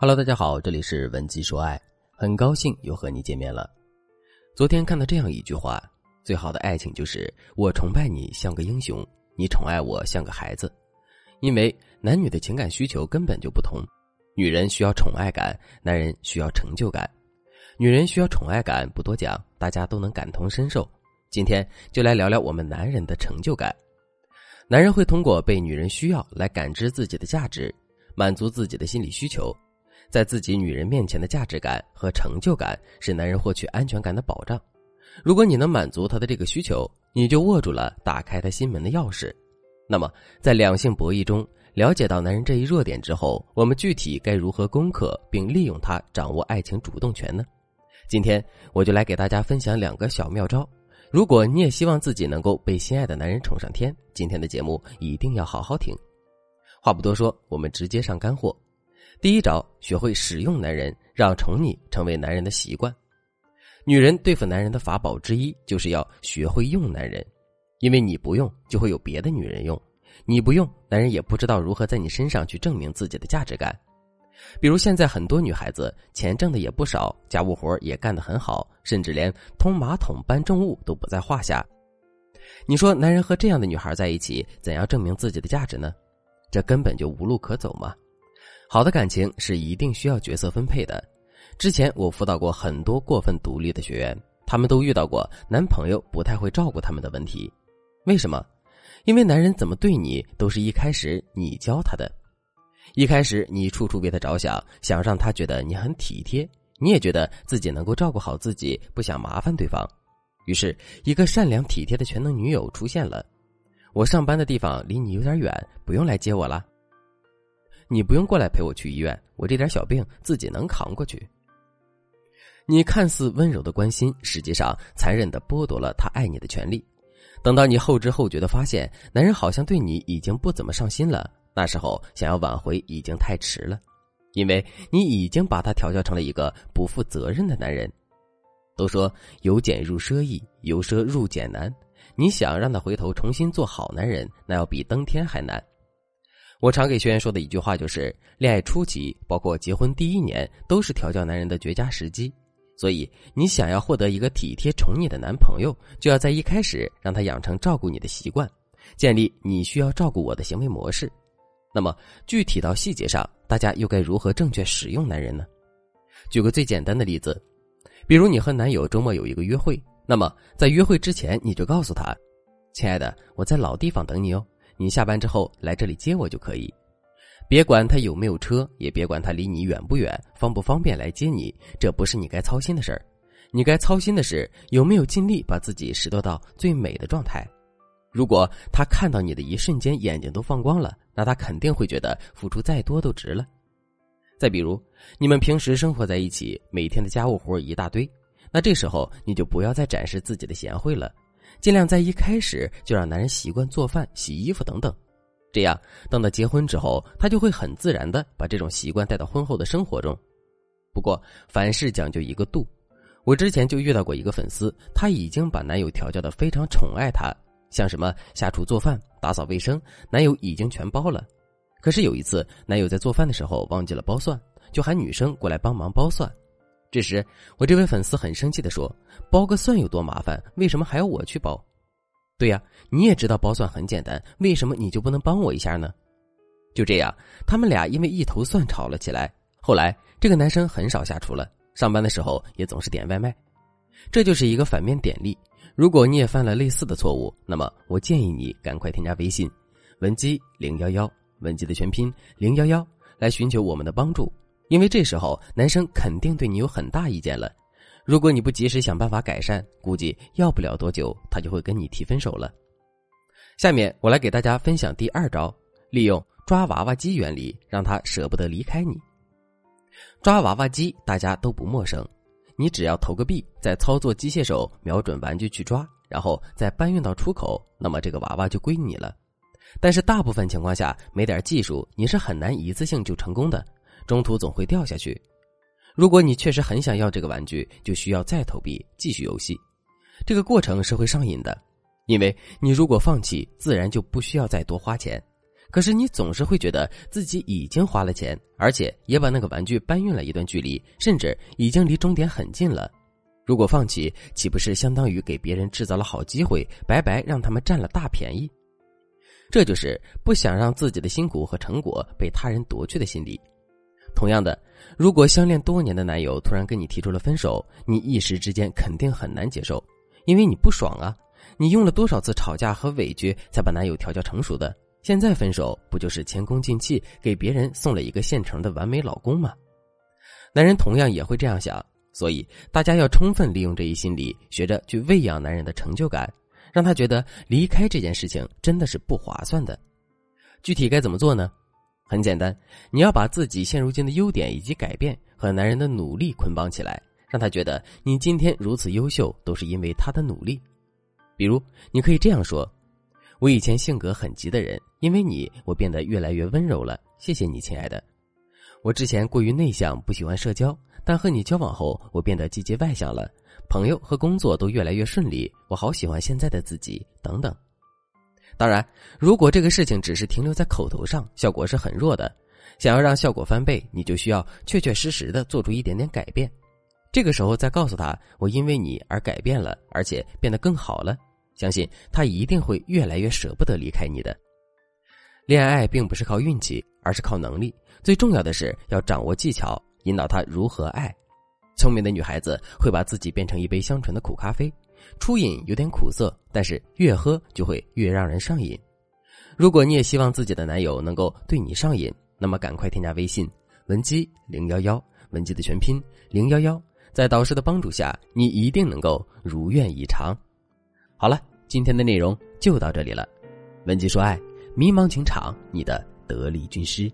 Hello，大家好，这里是文姬说爱，很高兴又和你见面了。昨天看到这样一句话：最好的爱情就是我崇拜你像个英雄，你宠爱我像个孩子。因为男女的情感需求根本就不同，女人需要宠爱感，男人需要成就感。女人需要宠爱感不多讲，大家都能感同身受。今天就来聊聊我们男人的成就感。男人会通过被女人需要来感知自己的价值，满足自己的心理需求。在自己女人面前的价值感和成就感是男人获取安全感的保障。如果你能满足他的这个需求，你就握住了打开他心门的钥匙。那么，在两性博弈中，了解到男人这一弱点之后，我们具体该如何攻克并利用它掌握爱情主动权呢？今天我就来给大家分享两个小妙招。如果你也希望自己能够被心爱的男人宠上天，今天的节目一定要好好听。话不多说，我们直接上干货。第一招，学会使用男人，让宠你成为男人的习惯。女人对付男人的法宝之一，就是要学会用男人，因为你不用，就会有别的女人用；你不用，男人也不知道如何在你身上去证明自己的价值感。比如现在很多女孩子钱挣的也不少，家务活也干得很好，甚至连通马桶、搬重物都不在话下。你说男人和这样的女孩在一起，怎样证明自己的价值呢？这根本就无路可走嘛！好的感情是一定需要角色分配的。之前我辅导过很多过分独立的学员，他们都遇到过男朋友不太会照顾他们的问题。为什么？因为男人怎么对你，都是一开始你教他的。一开始你处处为他着想，想让他觉得你很体贴，你也觉得自己能够照顾好自己，不想麻烦对方。于是，一个善良体贴的全能女友出现了。我上班的地方离你有点远，不用来接我了。你不用过来陪我去医院，我这点小病自己能扛过去。你看似温柔的关心，实际上残忍的剥夺了他爱你的权利。等到你后知后觉的发现，男人好像对你已经不怎么上心了。那时候想要挽回已经太迟了，因为你已经把他调教成了一个不负责任的男人。都说由俭入奢易，由奢入俭难。你想让他回头重新做好男人，那要比登天还难。我常给学员说的一句话就是：恋爱初期，包括结婚第一年，都是调教男人的绝佳时机。所以，你想要获得一个体贴宠你的男朋友，就要在一开始让他养成照顾你的习惯，建立你需要照顾我的行为模式。那么具体到细节上，大家又该如何正确使用男人呢？举个最简单的例子，比如你和男友周末有一个约会，那么在约会之前你就告诉他：“亲爱的，我在老地方等你哦，你下班之后来这里接我就可以。”别管他有没有车，也别管他离你远不远，方不方便来接你，这不是你该操心的事儿。你该操心的是有没有尽力把自己拾掇到最美的状态。如果他看到你的一瞬间眼睛都放光了，那他肯定会觉得付出再多都值了。再比如，你们平时生活在一起，每天的家务活一大堆，那这时候你就不要再展示自己的贤惠了，尽量在一开始就让男人习惯做饭、洗衣服等等，这样等到结婚之后，他就会很自然的把这种习惯带到婚后的生活中。不过凡事讲究一个度，我之前就遇到过一个粉丝，她已经把男友调教的非常宠爱她。像什么下厨做饭、打扫卫生，男友已经全包了。可是有一次，男友在做饭的时候忘记了剥蒜，就喊女生过来帮忙剥蒜。这时，我这位粉丝很生气的说：“剥个蒜有多麻烦？为什么还要我去剥？”对呀，你也知道剥蒜很简单，为什么你就不能帮我一下呢？就这样，他们俩因为一头蒜吵了起来。后来，这个男生很少下厨了，上班的时候也总是点外卖。这就是一个反面典例。如果你也犯了类似的错误，那么我建议你赶快添加微信“文姬零幺幺”，文姬的全拼“零幺幺”，来寻求我们的帮助。因为这时候男生肯定对你有很大意见了。如果你不及时想办法改善，估计要不了多久他就会跟你提分手了。下面我来给大家分享第二招，利用抓娃娃机原理，让他舍不得离开你。抓娃娃机大家都不陌生。你只要投个币，再操作机械手瞄准玩具去抓，然后再搬运到出口，那么这个娃娃就归你了。但是大部分情况下，没点技术，你是很难一次性就成功的，中途总会掉下去。如果你确实很想要这个玩具，就需要再投币继续游戏。这个过程是会上瘾的，因为你如果放弃，自然就不需要再多花钱。可是你总是会觉得自己已经花了钱，而且也把那个玩具搬运了一段距离，甚至已经离终点很近了。如果放弃，岂不是相当于给别人制造了好机会，白白让他们占了大便宜？这就是不想让自己的辛苦和成果被他人夺去的心理。同样的，如果相恋多年的男友突然跟你提出了分手，你一时之间肯定很难接受，因为你不爽啊！你用了多少次吵架和委屈才把男友调教成熟的？现在分手不就是前功尽弃，给别人送了一个现成的完美老公吗？男人同样也会这样想，所以大家要充分利用这一心理，学着去喂养男人的成就感，让他觉得离开这件事情真的是不划算的。具体该怎么做呢？很简单，你要把自己现如今的优点以及改变和男人的努力捆绑起来，让他觉得你今天如此优秀都是因为他的努力。比如，你可以这样说。我以前性格很急的人，因为你，我变得越来越温柔了。谢谢你，亲爱的。我之前过于内向，不喜欢社交，但和你交往后，我变得积极外向了，朋友和工作都越来越顺利。我好喜欢现在的自己，等等。当然，如果这个事情只是停留在口头上，效果是很弱的。想要让效果翻倍，你就需要确确实实的做出一点点改变。这个时候再告诉他，我因为你而改变了，而且变得更好了。相信他一定会越来越舍不得离开你的。恋爱并不是靠运气，而是靠能力。最重要的是要掌握技巧，引导他如何爱。聪明的女孩子会把自己变成一杯香醇的苦咖啡，初饮有点苦涩，但是越喝就会越让人上瘾。如果你也希望自己的男友能够对你上瘾，那么赶快添加微信文姬零幺幺，文姬的全拼零幺幺，在导师的帮助下，你一定能够如愿以偿。好了，今天的内容就到这里了。文姬说爱，迷茫情场，你的得力军师。